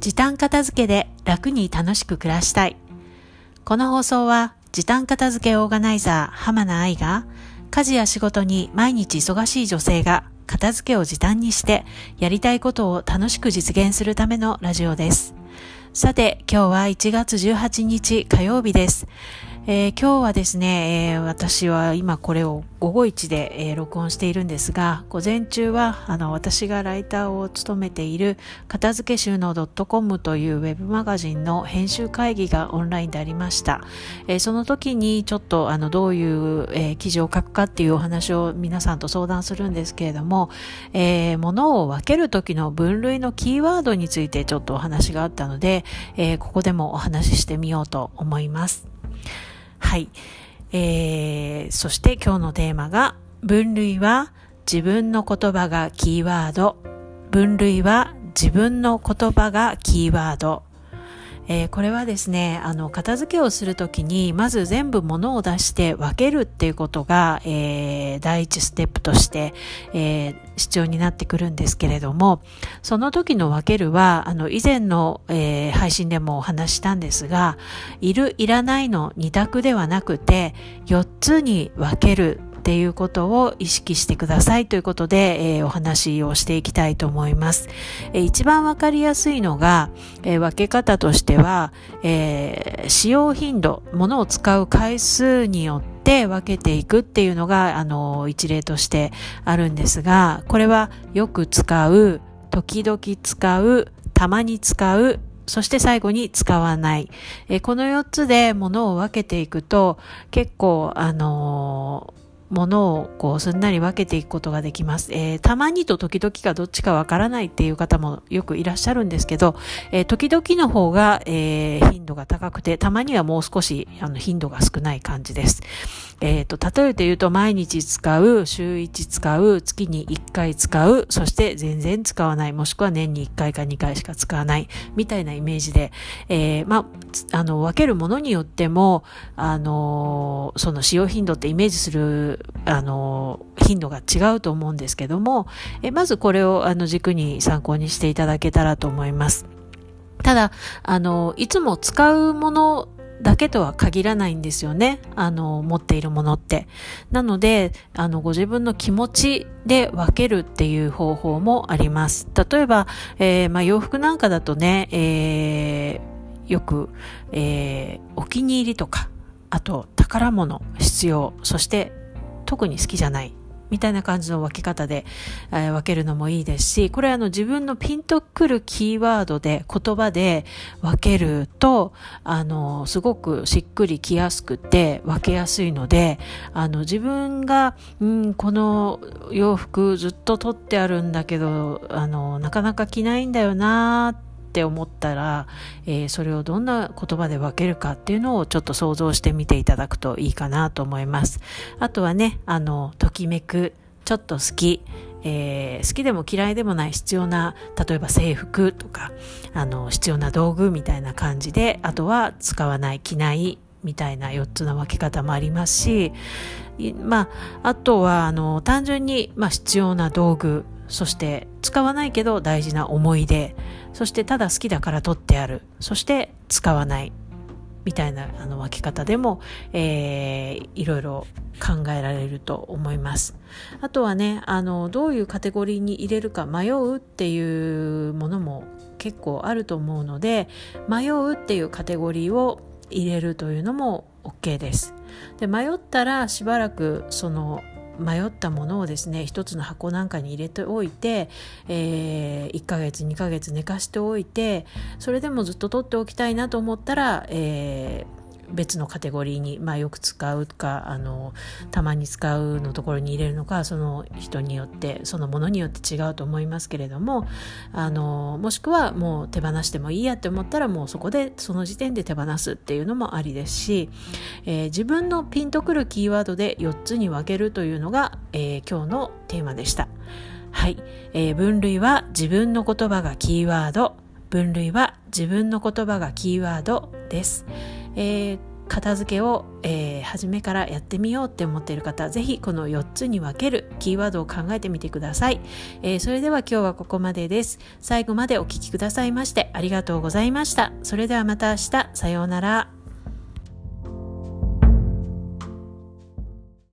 時短片付けで楽に楽しく暮らしたい。この放送は時短片付けオーガナイザー浜名愛が家事や仕事に毎日忙しい女性が片付けを時短にしてやりたいことを楽しく実現するためのラジオです。さて、今日は1月18日火曜日です。えー、今日はですね、えー、私は今これを午後1で、えー、録音しているんですが、午前中はあの私がライターを務めている片付け収納 .com というウェブマガジンの編集会議がオンラインでありました。えその時にちょっとあのどういう、え記事を書くかっていうお話を皆さんと相談するんですけれども、え物を分ける時の分類のキーワードについてちょっとお話があったので、えここでもお話ししてみようと思います。はい。えー、そして今日のテーマが、分類は自分の言葉がキーワード。分類は自分の言葉がキーワード。えー、これはですね、あの、片付けをするときに、まず全部物を出して分けるっていうことが、えー、第一ステップとして、えー、必要になってくるんですけれども、その時の分けるは、あの、以前の、え配信でもお話したんですが、いる、いらないの二択ではなくて、4つに分けるっていうことを意識してくださいということで、えー、お話をしていきたいと思います。えー、一番わかりやすいのが、えー、分け方としては、え使用頻度、物を使う回数によって分けていくっていうのが、あの、一例としてあるんですが、これはよく使う、時々使う、たまに使う、そして最後に使わない。えこの4つで物を分けていくと、結構、あのーものをこうすんなり分けていくことができます。えー、たまにと時々がどっちかわからないっていう方もよくいらっしゃるんですけど、えー、時々の方が、えー、頻度が高くて、たまにはもう少しあの頻度が少ない感じです。えっ、と、例えて言うと毎日使う、週1使う、月に1回使う、そして全然使わない、もしくは年に1回か2回しか使わない、みたいなイメージで、えまあ、あの、分けるものによっても、あのその使用頻度ってイメージするあの、頻度が違うと思うんですけども、えまずこれをあの軸に参考にしていただけたらと思います。ただ、あの、いつも使うものだけとは限らないんですよね。あの、持っているものって。なので、あの、ご自分の気持ちで分けるっていう方法もあります。例えば、えー、まあ、洋服なんかだとね、えー、よく、えー、お気に入りとか、あと宝物必要、そして特に好きじゃないみたいな感じの分け方で、えー、分けるのもいいですし、これあの自分のピンとくるキーワードで、言葉で分けると、あの、すごくしっくりきやすくて分けやすいので、あの自分が、うん、この洋服ずっと取ってあるんだけど、あの、なかなか着ないんだよなーっって思ったら、えー、それをどんな言葉で分けるかっていうのをちょっと想像してみていただくといいかなと思います。あとはね、あの、ときめく、ちょっと好き、えー、好きでも嫌いでもない必要な、例えば制服とか、あの、必要な道具みたいな感じで、あとは使わない、着ない、みたいな4つの分け方もありますし、まあ、あとは、あの、単純に、まあ、必要な道具、そして使わないけど大事な思い出、そしてただ好きだから取ってある、そして使わない、みたいなあの分け方でも、えー、いろいろ考えられると思います。あとはね、あの、どういうカテゴリーに入れるか迷うっていうものも結構あると思うので、迷うっていうカテゴリーを入れるというのも OK です。で、迷ったらしばらくその迷ったものをですね一つの箱なんかに入れておいて、えー、1ヶ月2ヶ月寝かしておいてそれでもずっと取っておきたいなと思ったら、えー別のカテゴリーに、まあ、よく使うかあのたまに使うのところに入れるのかその人によってそのものによって違うと思いますけれどもあのもしくはもう手放してもいいやって思ったらもうそこでその時点で手放すっていうのもありですし、えー、自分のピンとくるキーワードで4つに分けるというのが、えー、今日のテーマでした。はい、えー、分類は自分の言葉がキーワード分類は自分の言葉がキーワードです。えー、片付けを、えー、初めからやってみようって思っている方、ぜひこの4つに分けるキーワードを考えてみてください。えー、それでは今日はここまでです。最後までお聴きくださいましてありがとうございました。それではまた明日、さようなら。